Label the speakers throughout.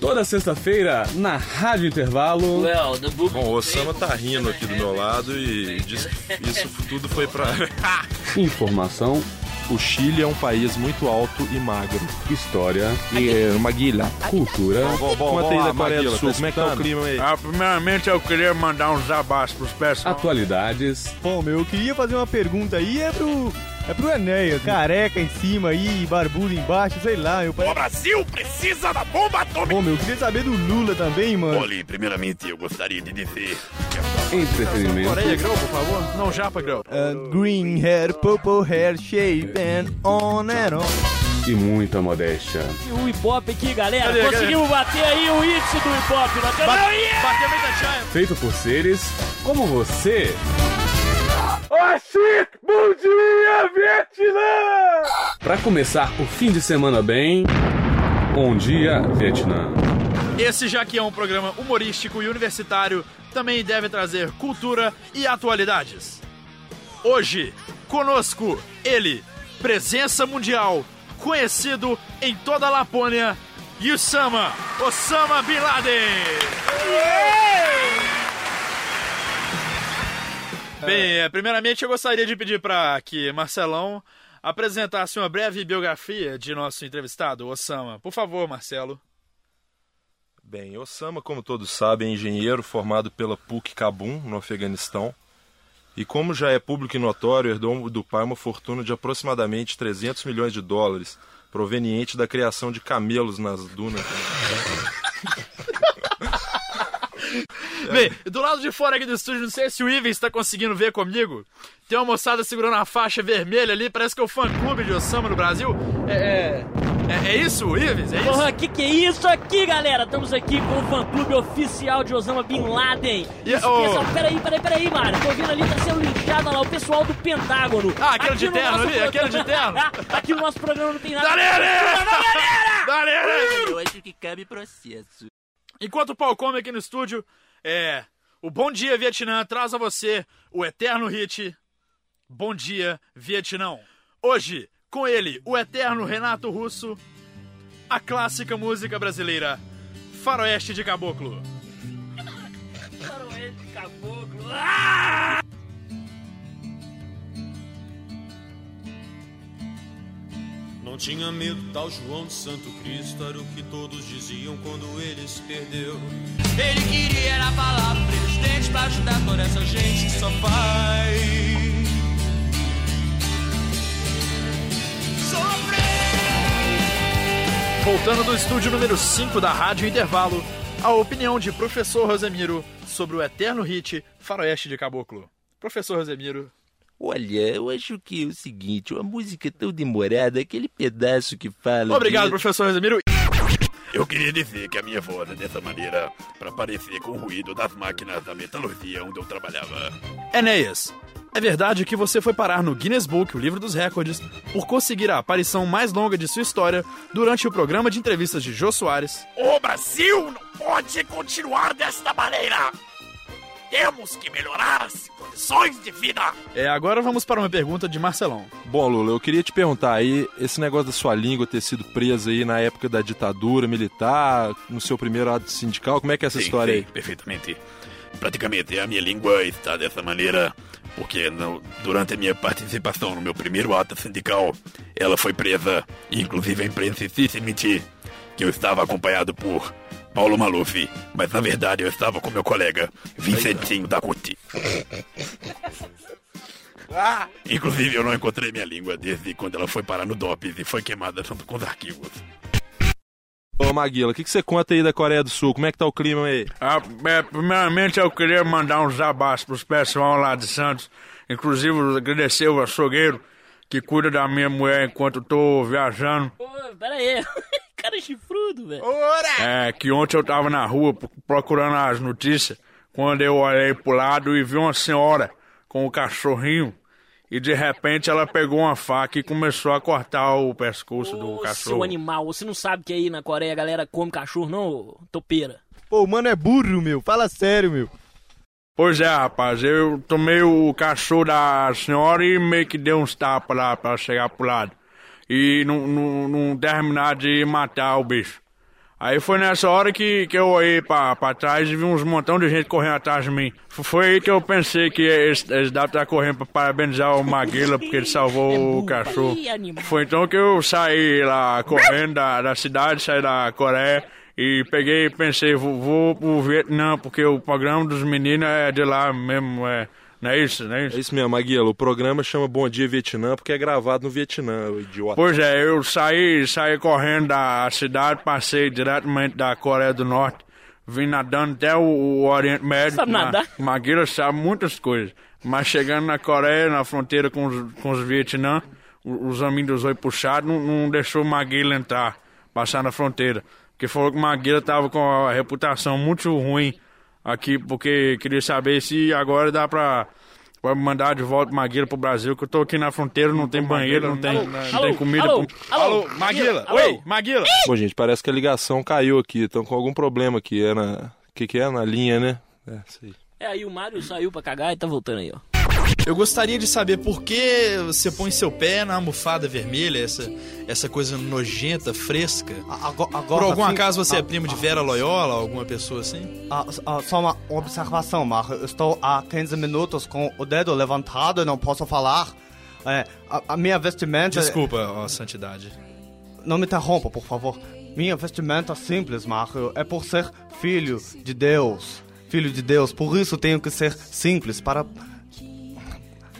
Speaker 1: Toda sexta-feira na Rádio Intervalo.
Speaker 2: Well,
Speaker 3: Bom, o Osama tá rindo aqui do meu lado e diz que isso tudo foi pra.
Speaker 1: Informação,
Speaker 3: o Chile é um país muito alto e magro.
Speaker 1: história,
Speaker 3: E é, Maguila.
Speaker 1: cultura.
Speaker 3: Bom, bom, Conta aí vamos lá, da Coreia do Maguila, Sul,
Speaker 1: tá
Speaker 3: como é que tá o clima aí?
Speaker 4: Ah, primeiramente eu queria mandar uns abraços pros pessoal.
Speaker 1: Atualidades,
Speaker 5: Bom, meu, eu queria fazer uma pergunta aí, é pro. É pro Enéas, careca em cima aí, barbudo embaixo, sei lá, meu pai.
Speaker 6: O Brasil precisa da bomba atômica.
Speaker 5: Bom, meu, eu queria saber do Lula também, mano.
Speaker 6: Olhe, primeiramente eu gostaria de dizer
Speaker 1: entretenimento,
Speaker 3: Coreia, Grão, por favor? Não, Japa, Grão.
Speaker 5: Uh, green hair, purple hair, shave and on and on.
Speaker 1: e muita modéstia.
Speaker 2: E o hip hop aqui, galera.
Speaker 3: Cadê,
Speaker 2: Conseguimos bater aí o hit do hip hop nacional. Yeah!
Speaker 3: Bateu muita chave.
Speaker 1: Feito por seres como você. Pra começar o fim de semana bem, bom dia, Vietnã.
Speaker 4: Esse já que é um programa humorístico e universitário, também deve trazer cultura e atualidades. Hoje, conosco, ele, presença mundial, conhecido em toda a Lapônia, Yusama Osama Bin Laden. Bem, é, primeiramente eu gostaria de pedir para que Marcelão apresentasse uma breve biografia de nosso entrevistado, Osama. Por favor, Marcelo.
Speaker 3: Bem, Osama, como todos sabem, é engenheiro formado pela PUC Kabul, no Afeganistão. E como já é público e notório, herdou do pai uma fortuna de aproximadamente 300 milhões de dólares, proveniente da criação de camelos nas dunas.
Speaker 4: Bem, do lado de fora aqui do estúdio, não sei se o Ivan está conseguindo ver comigo. Tem uma moçada segurando a faixa vermelha ali, parece que é o fã-clube de Osama no Brasil. É, é, é, é isso, Ives? É isso?
Speaker 2: Porra, que que é isso aqui, galera? Estamos aqui com o fã-clube oficial de Osama Bin Laden.
Speaker 4: E-
Speaker 2: Isso,
Speaker 4: oh.
Speaker 2: pessoal, peraí, peraí, peraí, Mário. Tô vendo ali, tá sendo linchado lá, o pessoal do Pentágono.
Speaker 4: Ah, aquele de
Speaker 2: no
Speaker 4: terno ali, aquele de terno.
Speaker 2: aqui no nosso programa não tem nada.
Speaker 4: Galera! Galera!
Speaker 7: Eu acho que cabe processo.
Speaker 4: Enquanto o pau come aqui no estúdio, é. O Bom Dia Vietnã traz a você o eterno hit Bom Dia Vietnã. Hoje, com ele, o eterno Renato Russo, a clássica música brasileira Faroeste de Caboclo.
Speaker 2: Faroeste, caboclo.
Speaker 8: Não tinha medo, tal João de Santo Cristo era o que todos diziam quando ele se perdeu.
Speaker 7: Ele queria era falar pro presidente pra ajudar toda essa gente que só faz.
Speaker 4: Voltando do estúdio número 5 da Rádio Intervalo, a opinião de professor Rosemiro sobre o eterno hit Faroeste de Caboclo. Professor Rosemiro,
Speaker 7: Olha, eu acho que é o seguinte, uma música tão demorada, aquele pedaço que fala.
Speaker 4: obrigado,
Speaker 7: de-
Speaker 4: professor Rosemiro.
Speaker 6: Eu queria dizer que a minha voz é dessa maneira para parecer com o ruído das máquinas da metalurgia onde eu trabalhava.
Speaker 4: Enéas, é verdade que você foi parar no Guinness Book, o livro dos recordes, por conseguir a aparição mais longa de sua história durante o programa de entrevistas de Jô Soares.
Speaker 6: O Brasil não pode continuar desta maneira. Temos que melhorar as condições de vida.
Speaker 4: É, agora vamos para uma pergunta de Marcelão.
Speaker 3: Bom, Lula, eu queria te perguntar aí, esse negócio da sua língua ter sido presa aí na época da ditadura militar, no seu primeiro ato sindical, como é que é essa
Speaker 6: Sim,
Speaker 3: história
Speaker 6: sim,
Speaker 3: aí?
Speaker 6: perfeitamente. Praticamente a minha língua está dessa maneira porque no- durante a minha participação no meu primeiro ato sindical, ela foi presa. Inclusive a imprensa insiste em mentir que eu estava acompanhado por Paulo Maluf, mas na verdade eu estava com meu colega Vincentinho da Cuti. Inclusive eu não encontrei minha língua desde quando ela foi parar no DOPS e foi queimada junto com os arquivos.
Speaker 3: Ô, Maguila, o que, que você conta aí da Coreia do Sul? Como é que tá o clima aí?
Speaker 4: Ah, é, primeiramente eu queria mandar uns abraços pros pessoal lá de Santos. Inclusive agradecer o açougueiro que cuida da minha mulher enquanto eu tô viajando.
Speaker 2: Pô, pera aí. Cara chifrudo, velho.
Speaker 4: É, que ontem eu tava na rua pro- procurando as notícias, quando eu olhei pro lado e vi uma senhora com o cachorrinho. E de repente ela pegou uma faca e começou a cortar o pescoço do
Speaker 2: Ô,
Speaker 4: cachorro.
Speaker 2: seu animal, você não sabe que aí na Coreia a galera come cachorro, não, topeira?
Speaker 5: Pô, o mano é burro, meu. Fala sério, meu.
Speaker 4: Pois é, rapaz, eu tomei o cachorro da senhora e meio que dei uns tapas lá pra chegar pro lado. E não, não, não terminar de matar o bicho.
Speaker 9: Aí foi nessa hora que, que eu olhei pra, pra trás e vi uns montão de gente correndo atrás de mim. Foi aí que eu pensei que eles, eles devem estar correndo pra parabenizar o Maguila porque ele salvou o cachorro.
Speaker 2: Ih, animal.
Speaker 9: Foi então que eu saí lá correndo da, da cidade, saí da Coreia e peguei e pensei, vou, vou pro Vietnã, porque o programa dos meninos é de lá mesmo, é. Não é isso, não é
Speaker 3: É
Speaker 9: isso?
Speaker 3: isso mesmo, Maguila. O programa chama Bom Dia Vietnã porque é gravado no Vietnã, idiota.
Speaker 9: Pois é, eu saí, saí correndo da cidade, passei diretamente da Coreia do Norte, vim nadando até o, o Oriente Médio.
Speaker 2: Sabe nadar?
Speaker 9: Maguila sabe muitas coisas. Mas chegando na Coreia, na fronteira com os, com os Vietnã, os amigos dos oi puxados não, não deixou Maguila entrar, passar na fronteira. Porque falou que Maguila tava com a reputação muito ruim aqui, porque queria saber se agora dá pra, pra mandar de volta Maguila pro Brasil, que eu tô aqui na fronteira, não tem banheiro, não tem, não tem comida.
Speaker 2: alô,
Speaker 9: pra-
Speaker 2: alô,
Speaker 4: Alô, Maguila.
Speaker 2: alô.
Speaker 4: Oi, Maguila.
Speaker 3: Bom, gente, parece que a ligação caiu aqui. Estão com algum problema aqui. É na... O que, que é? Na linha, né? É, aí.
Speaker 2: É, aí o Mário saiu pra cagar e tá voltando aí, ó.
Speaker 4: Eu gostaria de saber por que você põe seu pé na almofada vermelha, essa, essa coisa nojenta, fresca.
Speaker 5: Agora,
Speaker 4: Por algum
Speaker 5: sim,
Speaker 4: acaso você
Speaker 5: ah,
Speaker 4: é primo de Vera Loyola, alguma pessoa assim?
Speaker 5: ah, ah, só uma observação, Marco. Estou há 15 minutos com o dedo levantado e não posso falar. É, a, a minha vestimenta.
Speaker 4: Desculpa, ó, santidade.
Speaker 5: Não me interrompa, por favor. Minha vestimenta simples, Marco, é por ser filho de Deus. Filho de Deus, por isso tenho que ser simples para.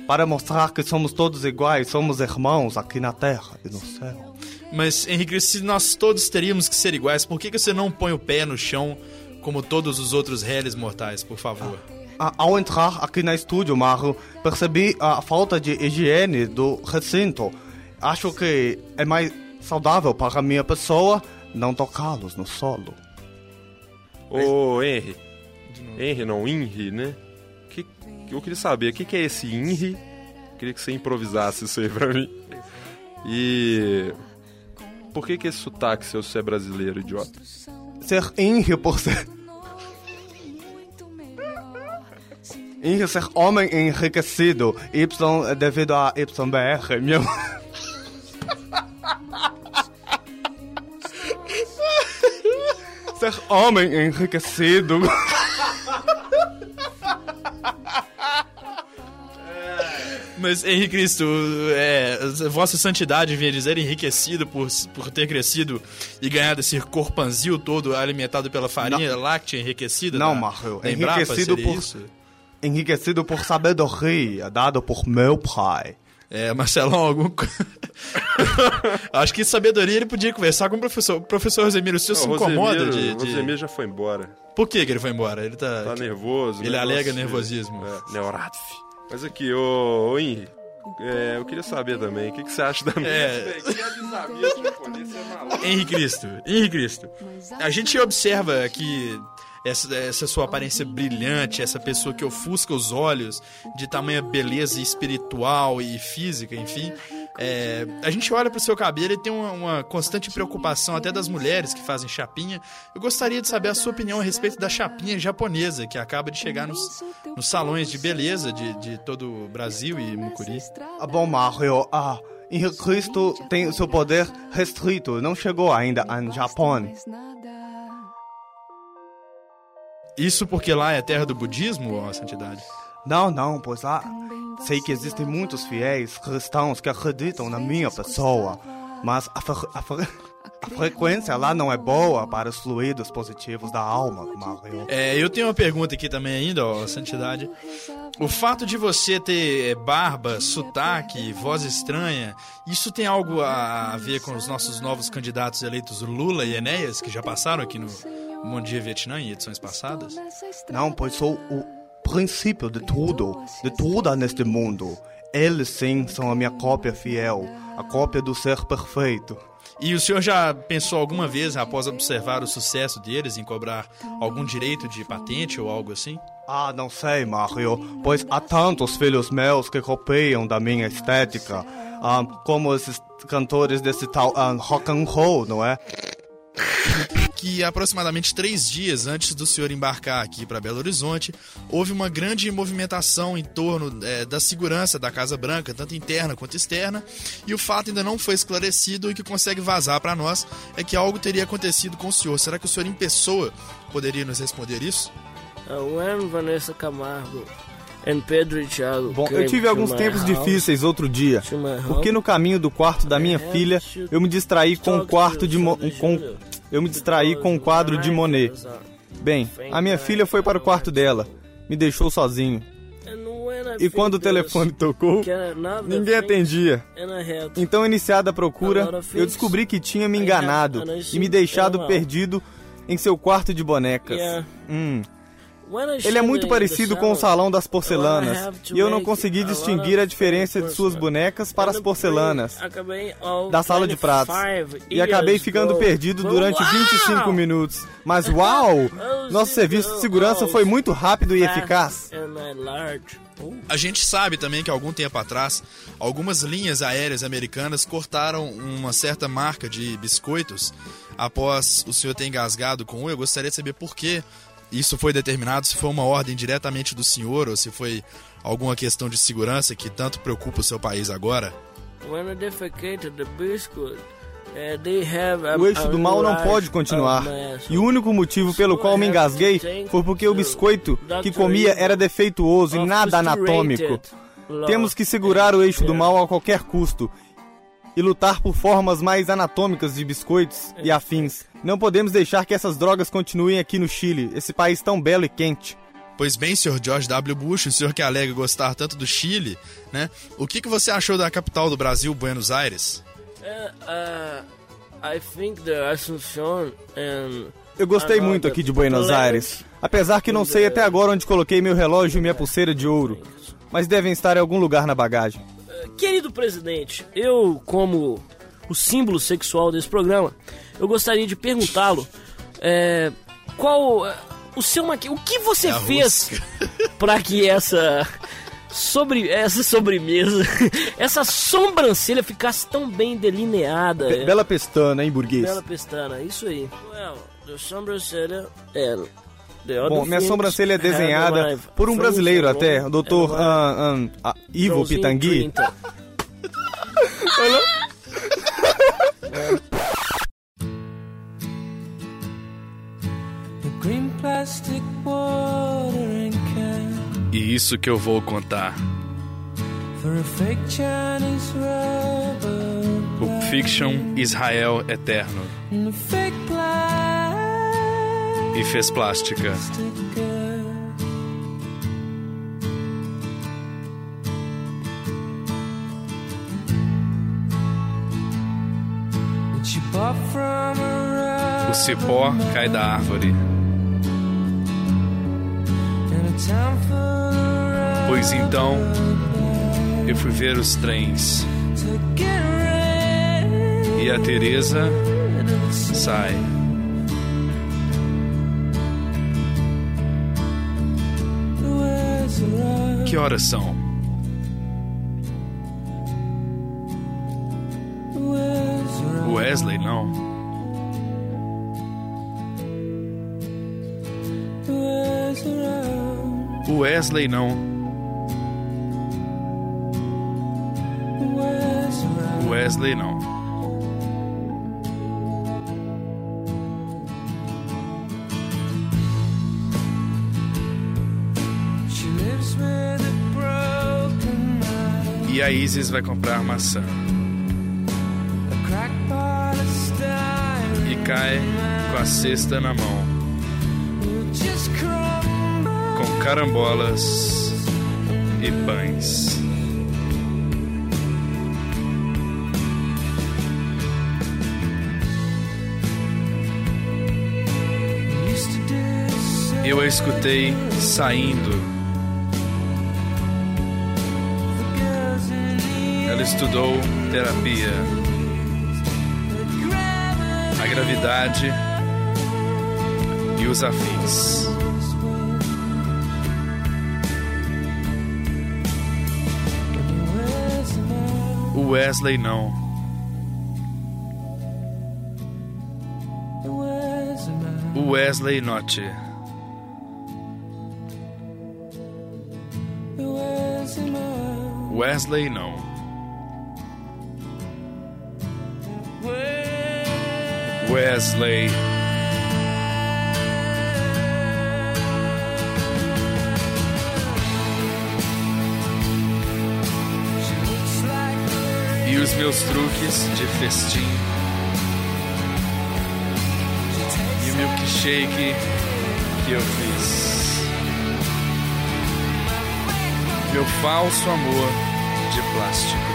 Speaker 5: Para mostrar que somos todos iguais, somos irmãos aqui na terra e no céu.
Speaker 4: Mas, Henrique, se nós todos teríamos que ser iguais, por que, que você não põe o pé no chão como todos os outros réis mortais, por favor?
Speaker 5: Ah, Ao entrar aqui na estúdio, Marco, percebi a falta de higiene do recinto. Acho que é mais saudável para a minha pessoa não tocá-los no solo.
Speaker 3: Ô, Henry. Henry, não, Inri, né? Eu queria saber, o que, que é esse Inri? Queria que você improvisasse isso aí pra mim. E. Por que, que esse sotaque seu se é brasileiro, idiota?
Speaker 5: Ser Inri por ser. Inri ser homem enriquecido. Y devido a YBR. Meu... ser homem enriquecido.
Speaker 4: Mas, Henrique Cristo, é, Vossa Santidade vinha dizer enriquecido por, por ter crescido e ganhado esse corpanzil todo alimentado pela farinha láctea enriquecida?
Speaker 5: Não,
Speaker 4: da-
Speaker 5: Marco,
Speaker 4: da Embrapa,
Speaker 5: enriquecido
Speaker 4: seria
Speaker 5: por-
Speaker 4: isso?
Speaker 5: enriquecido por sabedoria dado por meu pai.
Speaker 4: É, Marcelão, algum. Acho que sabedoria ele podia conversar com o professor. O professor Rosemiro, o senhor se
Speaker 3: Ô,
Speaker 4: incomoda
Speaker 3: Rosemiro-
Speaker 4: de. de-
Speaker 3: Rosemiro já foi embora.
Speaker 4: Por que, que ele foi embora? Ele tá.
Speaker 3: Tá nervoso.
Speaker 4: Ele
Speaker 3: negócio
Speaker 4: alega nervosismo.
Speaker 3: É, Neuradf. Mas aqui, ô, ô Henry. é, eu queria saber também, o que, que você acha da
Speaker 4: É.
Speaker 3: É.
Speaker 4: Henrique Cristo, Henrique Cristo. A gente observa que essa, essa sua aparência brilhante, essa pessoa que ofusca os olhos de tamanha beleza espiritual e física, enfim. É, a gente olha pro seu cabelo e tem uma, uma constante preocupação até das mulheres que fazem chapinha. Eu gostaria de saber a sua opinião a respeito da chapinha japonesa que acaba de chegar nos, nos salões de beleza de, de todo o Brasil e Mucuri.
Speaker 5: Ah, bom, Mario, ah, Henrique Cristo tem o seu poder restrito, não chegou ainda ao Japão.
Speaker 4: Isso porque lá é terra do budismo, ó santidade?
Speaker 5: Não, não, pois lá sei que existem muitos fiéis cristãos que acreditam na minha pessoa, mas a, fre- a fre- a frequência lá não é boa para os fluidos positivos da alma, Mario.
Speaker 4: É, eu tenho uma pergunta aqui também ainda, ó, Santidade. O fato de você ter é, barba, sotaque, voz estranha, isso tem algo a a ver com os nossos novos candidatos eleitos Lula e Enéas, que já passaram aqui no Bom Dia Vietnã em edições passadas?
Speaker 5: Não, pois sou o princípio de tudo, de tudo neste mundo. Eles sim são a minha cópia fiel, a cópia do ser perfeito.
Speaker 4: E o senhor já pensou alguma vez, após observar o sucesso deles, em cobrar algum direito de patente ou algo assim?
Speaker 5: Ah, não sei, Mario, pois há tantos filhos meus que copiam da minha estética, ah, como esses cantores desse tal ah, rock and roll, não é?
Speaker 10: Que aproximadamente três dias antes do senhor embarcar aqui para Belo Horizonte, houve uma grande movimentação em torno é, da segurança da Casa Branca, tanto interna quanto externa, e o fato ainda não foi esclarecido e que consegue vazar para nós é que algo teria acontecido com o senhor. Será que o senhor em pessoa poderia nos responder isso?
Speaker 2: Uh, when Vanessa Camargo and Pedro e Thiago
Speaker 5: Bom, eu tive alguns tempos
Speaker 2: house,
Speaker 5: difíceis outro dia, porque no caminho do quarto da minha filha, eu me distraí com o quarto de com eu me distraí com o quadro de Monet. Bem, a minha filha foi para o quarto dela, me deixou sozinho. E quando o telefone tocou, ninguém atendia. Então, iniciada a procura, eu descobri que tinha me enganado e me deixado perdido em seu quarto de bonecas. Hum. Ele é muito parecido com o salão das porcelanas, e eu não consegui distinguir a diferença de suas bonecas para as porcelanas da sala de pratos. E acabei ficando perdido durante 25 minutos. Mas uau! Nosso serviço de segurança foi muito rápido e eficaz.
Speaker 10: A gente sabe também que algum tempo atrás, algumas linhas aéreas americanas cortaram uma certa marca de biscoitos após o senhor ter engasgado com um. Eu gostaria de saber por que isso foi determinado, se foi uma ordem diretamente do senhor ou se foi alguma questão de segurança que tanto preocupa o seu país agora.
Speaker 5: O eixo do mal não pode continuar. E o único motivo pelo qual me engasguei foi porque o biscoito que comia era defeituoso e nada anatômico. Temos que segurar o eixo do mal a qualquer custo e lutar por formas mais anatômicas de biscoitos e afins. Não podemos deixar que essas drogas continuem aqui no Chile, esse país tão belo e quente.
Speaker 10: Pois bem, senhor George W. Bush, o senhor que alega gostar tanto do Chile, né? O que, que você achou da capital do Brasil, Buenos Aires?
Speaker 2: Uh, uh, I think the Assumption and
Speaker 5: Eu gostei muito aqui de Buenos Aires, apesar que não sei até agora onde coloquei meu relógio e minha pulseira de ouro, mas devem estar em algum lugar na bagagem.
Speaker 2: Querido presidente, eu, como o símbolo sexual desse programa, eu gostaria de perguntá-lo é, qual é, o seu maqui... o que você
Speaker 10: É
Speaker 2: fez para que essa sobre essa sobremesa, essa sobrancelha ficasse tão bem delineada?
Speaker 5: Be-
Speaker 2: é?
Speaker 5: Bela pestana, hein, burguês?
Speaker 2: Bela pestana, isso aí. Well, the sobrancelha other
Speaker 5: Bom, minha sobrancelha é
Speaker 2: have
Speaker 5: desenhada por um brasileiro
Speaker 2: on
Speaker 5: até, o Dr. ah, ah, ah, Ivo Pitangui.
Speaker 2: 30.
Speaker 11: Green plastic watering can
Speaker 10: E isso que eu vou contar. Pulp Fiction Israel Eterno. E fez plástica. O cipó cai da árvore. Pois então, eu fui ver os trens. E a Teresa sai. Que horas são? Wesley, não. Wesley, não. Wesley, não.
Speaker 11: A
Speaker 10: Isis vai comprar maçã. E cai com a cesta na mão. Com carambolas e pães. Eu a escutei saindo. Ela estudou terapia. A gravidade e os afins. O Wesley não.
Speaker 11: Where's
Speaker 10: Wesley Notti. Wesley não. Wesley. E os meus truques de festim. E o milkshake que eu fiz. Meu falso amor de plástico.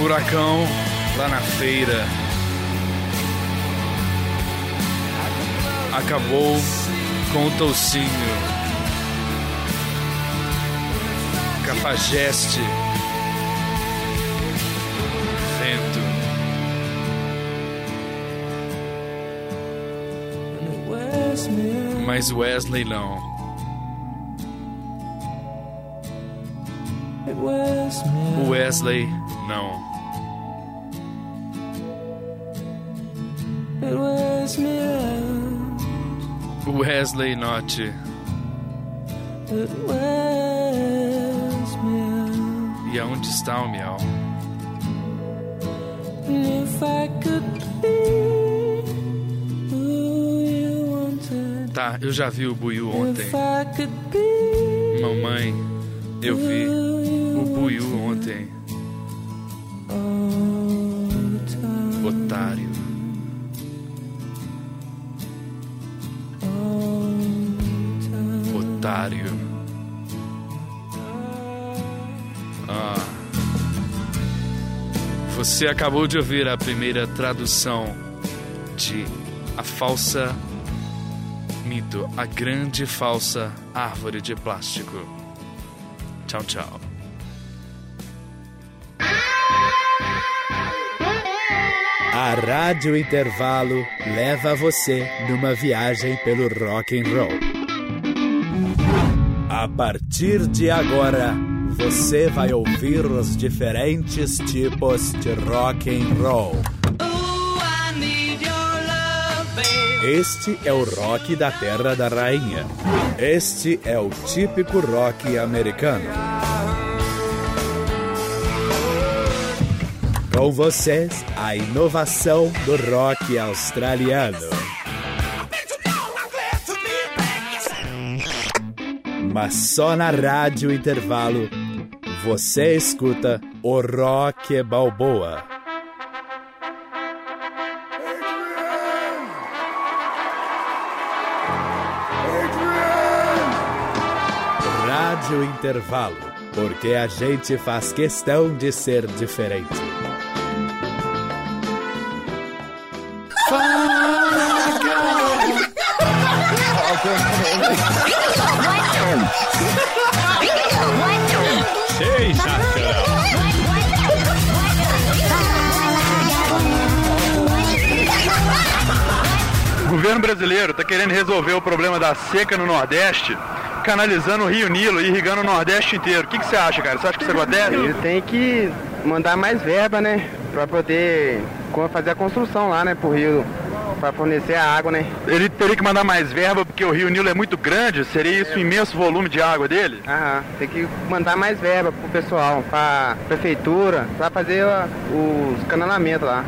Speaker 10: Furacão lá na feira. Acabou com o toucinho. Cafajeste. Vento. Mas Wesley não. Wesley não. Wesley Notti. E aonde está o miau? Tá, eu já vi o Buiu ontem. Mamãe, eu vi o Buiu ontem. Otário. Ah. Você acabou de ouvir a primeira tradução de A Falsa Mito, a grande falsa árvore de plástico. Tchau, tchau.
Speaker 9: A Rádio Intervalo leva você numa viagem pelo rock and roll. A partir de agora, você vai ouvir os diferentes tipos de rock and roll. Este é o rock da Terra da Rainha. Este é o típico rock americano. Com vocês, a inovação do rock australiano. Mas só na Rádio Intervalo você escuta o Rock Balboa. Rádio Intervalo, porque a gente faz questão de ser diferente.
Speaker 4: Governo brasileiro está querendo resolver o problema da seca no Nordeste, canalizando o Rio Nilo e irrigando o Nordeste inteiro. O que, que você acha, cara? Você acha que isso acontece?
Speaker 12: Ele tem que mandar mais verba, né? Pra poder fazer a construção lá, né? Pro rio, pra fornecer a água, né?
Speaker 4: Ele teria que mandar mais verba porque o Rio Nilo é muito grande? Seria isso um imenso volume de água dele?
Speaker 12: Aham, tem que mandar mais verba pro pessoal, pra prefeitura, pra fazer os canalamentos lá.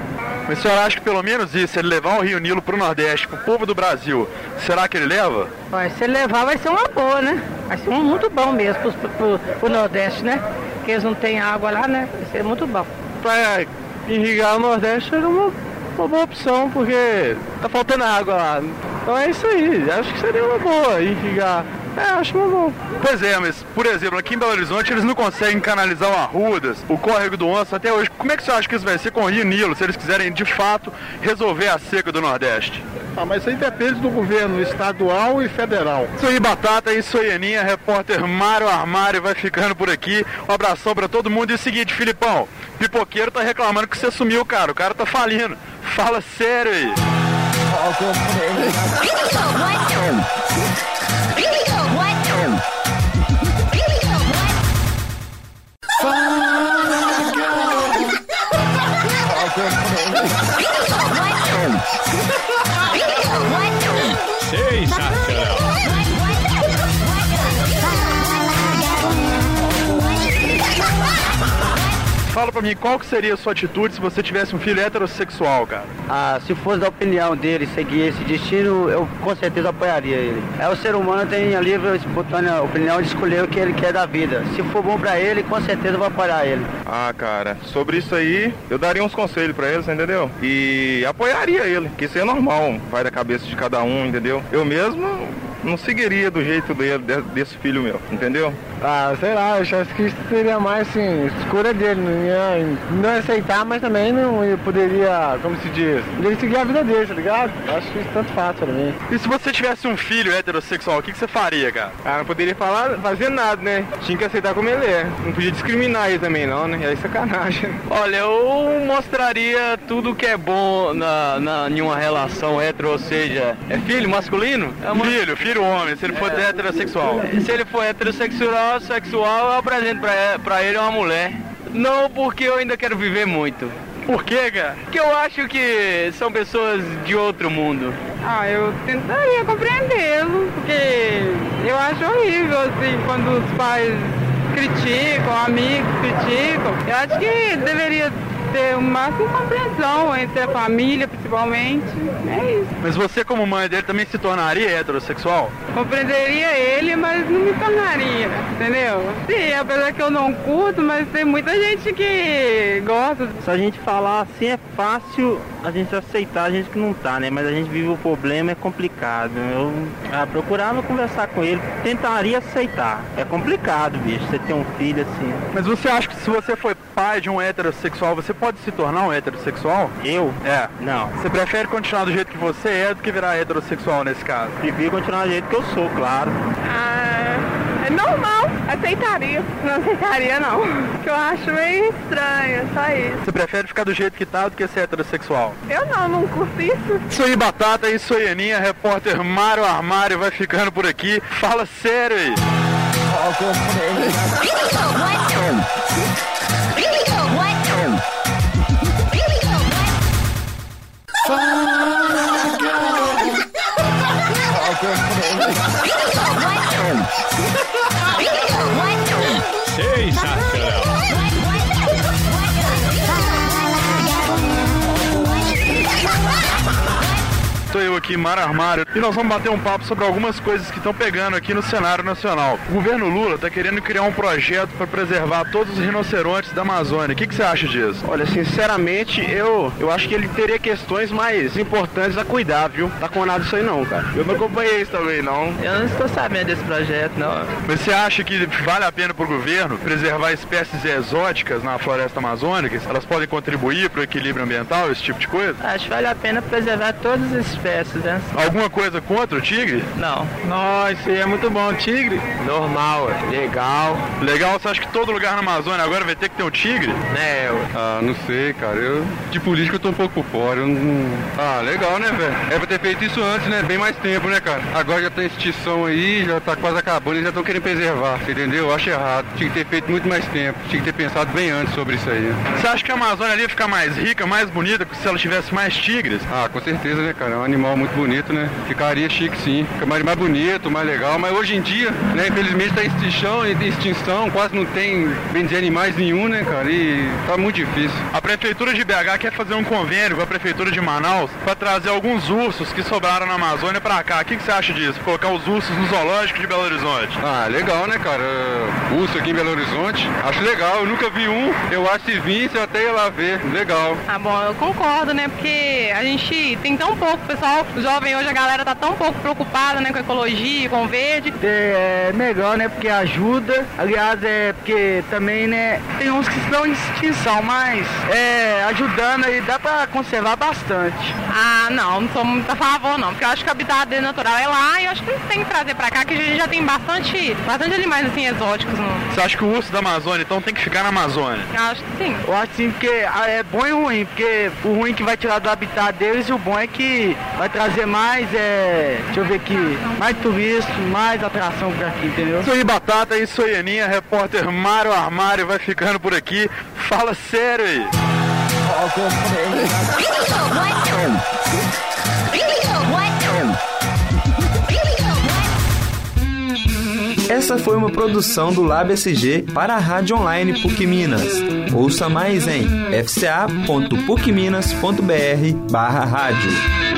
Speaker 4: Mas o senhor acha que pelo menos isso, ele levar o Rio Nilo pro Nordeste, pro povo do Brasil, será que ele leva?
Speaker 13: Vai, se ele levar vai ser uma boa, né? Vai ser um muito bom mesmo pro, pro, pro Nordeste, né? Porque eles não têm água lá, né? Vai ser muito bom.
Speaker 12: Pra irrigar o Nordeste era uma, uma boa opção, porque tá faltando água lá. Então é isso aí, acho que seria uma boa irrigar. É, acho uma boa.
Speaker 4: Pois é, mas, por exemplo, aqui em Belo Horizonte eles não conseguem canalizar o Arrudas, o córrego do Onça até hoje. Como é que você acha que isso vai ser com o Rio Nilo, se eles quiserem de fato resolver a seca do Nordeste?
Speaker 14: Ah, mas isso aí depende do governo estadual e federal.
Speaker 4: Isso aí, Batata, isso aí, Aninha, repórter Mário Armário vai ficando por aqui. Um abração pra todo mundo. E o seguinte, Filipão, pipoqueiro tá reclamando que você sumiu, cara. O cara tá falindo. Fala sério aí. Pra mim qual que seria a sua atitude se você tivesse um filho heterossexual, cara.
Speaker 15: Ah, se fosse da opinião dele seguir esse destino, eu com certeza apoiaria ele. É o ser humano tem a livre espontânea opinião de escolher o que ele quer da vida. Se for bom pra ele, com certeza vou apoiar ele.
Speaker 16: Ah, cara, sobre isso aí, eu daria uns conselhos pra ele, você entendeu? E apoiaria ele, que isso é normal, vai da cabeça de cada um, entendeu? Eu mesmo não seguiria do jeito dele, de- desse filho meu, entendeu?
Speaker 14: Ah, sei lá, eu acho que isso seria mais assim, escolha dele, não ia, não ia aceitar, mas também não ia- poderia, como se diz, poderia seguir a vida dele, tá ligado? Acho que isso tanto faz pra mim.
Speaker 4: E se você tivesse um filho heterossexual, o que, que você faria, cara?
Speaker 16: Ah, não poderia falar, fazer nada, né? Tinha que aceitar como ele é. Não podia discriminar ele também não, né? Aí é sacanagem.
Speaker 17: Olha, eu mostraria tudo que é bom na, na, em uma relação hetero, ou seja, é filho masculino? É uma-
Speaker 4: Filho, filho homem, se ele for
Speaker 17: É.
Speaker 4: heterossexual.
Speaker 17: Se ele for heterossexual, sexual, eu apresento pra, pra ele uma mulher. Não porque eu ainda quero viver muito.
Speaker 4: Por quê, cara?
Speaker 17: Porque eu acho que são pessoas de outro mundo.
Speaker 18: Ah, eu tentaria compreendê-lo, porque eu acho horrível, assim, quando os pais criticam, amigos criticam. Eu acho que deveria ter o máximo compreensão entre a família, principalmente. É isso.
Speaker 4: Mas você, como mãe dele, também se tornaria heterossexual?
Speaker 18: Compreenderia ele, mas não me tornaria, entendeu? Sim, apesar que eu não curto, mas tem muita gente que gosta.
Speaker 15: Se a gente falar assim é fácil a gente aceitar a gente que não tá, né? Mas a gente vive o problema, é complicado. Eu ah, procurava conversar com ele, tentaria aceitar. É complicado, bicho, você ter um filho assim.
Speaker 4: Mas você acha que se você foi pai de um heterossexual, você pode se tornar um heterossexual?
Speaker 15: Eu?
Speaker 4: É.
Speaker 15: Não.
Speaker 4: Você prefere continuar do jeito que você é do que virar heterossexual nesse caso?
Speaker 15: Prefiro continuar do jeito que eu sou, claro.
Speaker 18: Ah, é normal, aceitaria. Não aceitaria não. Que eu acho meio estranho, só isso.
Speaker 4: Você prefere ficar do jeito que tá do que ser heterossexual?
Speaker 18: Eu não, não curto isso.
Speaker 4: Isso aí, Batata, isso aí, Aninha, repórter Mário Armário vai ficando por aqui. Fala sério aí. Peace. Aqui, Mar Armário, e nós vamos bater um papo sobre algumas coisas que estão pegando aqui no cenário nacional. O governo Lula está querendo criar um projeto para preservar todos os rinocerontes da Amazônia. O que, que você acha disso?
Speaker 16: Olha, sinceramente, eu, eu acho que ele teria questões mais importantes a cuidar, viu? Tá com nada disso aí não, cara. Eu não acompanhei isso também, não.
Speaker 17: Eu não estou sabendo desse projeto, não.
Speaker 4: Mas você acha que vale a pena para o governo preservar espécies exóticas na floresta amazônica? Elas podem contribuir para o equilíbrio ambiental, esse tipo de coisa?
Speaker 17: Acho que vale a pena preservar todas as espécies, né?
Speaker 4: Alguma coisa contra o tigre?
Speaker 17: Não.
Speaker 16: Nossa, isso aí é muito bom. Tigre? Normal, é. legal.
Speaker 4: Legal, você acha que todo lugar na Amazônia agora vai ter que ter um tigre?
Speaker 16: Né, eu...
Speaker 19: Ah, não sei, cara. Eu, de política eu tô um pouco por fora. Eu não... Ah, legal, né, velho? É pra ter feito isso antes, né? Bem mais tempo, né, cara? Agora já tá em extinção aí, já tá quase acabando e já estão querendo preservar, você entendeu? Eu acho errado. Tinha que ter feito muito mais tempo. Tinha que ter pensado bem antes sobre isso aí.
Speaker 4: Você acha que a Amazônia ali ia ficar mais rica, mais bonita se ela tivesse mais tigres?
Speaker 19: Ah, com certeza, né, cara? É um animal muito bonito, né? Ficaria chique sim. Fica mais, mais bonito, mais legal. Mas hoje em dia, né, infelizmente tá em extinção, em extinção, quase não tem, bem dizer, animais nenhum, né, cara? E tá muito difícil.
Speaker 4: A prefeitura de BH quer fazer um convênio com a prefeitura de Manaus para trazer alguns ursos que sobraram na Amazônia para cá. O que, que você acha disso? Colocar os ursos no zoológico de Belo Horizonte?
Speaker 19: Ah, legal, né, cara? Urso aqui em Belo Horizonte. Acho legal. Eu nunca vi um. Eu acho que se visse, eu até ia lá ver. Legal.
Speaker 18: Ah, bom, eu concordo, né? Porque a gente tem tão pouco, pessoal, jovem hoje, a galera tá tão pouco preocupada, né, com ecologia, com o verde.
Speaker 15: É melhor, né? Porque ajuda. Aliás, é porque também, né? Tem uns que estão em extinção, mas é ajudando aí dá pra conservar bastante.
Speaker 18: Ah, não, não sou muito a favor, não. Porque eu acho que o habitat dele natural é lá e eu acho que tem que trazer pra cá, que a gente já tem bastante, bastante animais, assim, exóticos. No...
Speaker 4: Você acha que o urso da Amazônia, então, tem que ficar na Amazônia?
Speaker 18: Eu acho que sim.
Speaker 15: Eu acho sim, porque ah, é bom e ruim, porque o ruim que vai tirar do habitat deles e o bom é que vai trazer mais, é, deixa eu ver aqui, mais turistas, mais atração por aqui, entendeu?
Speaker 4: Isso aí, Batata, isso aí, Aninha, repórter Mário Armário vai ficando por aqui. Fala sério aí.
Speaker 20: Essa foi uma produção do Lab SG para a Rádio Online PUC Minas. Ouça mais em fca.pucminas.br barra rádio.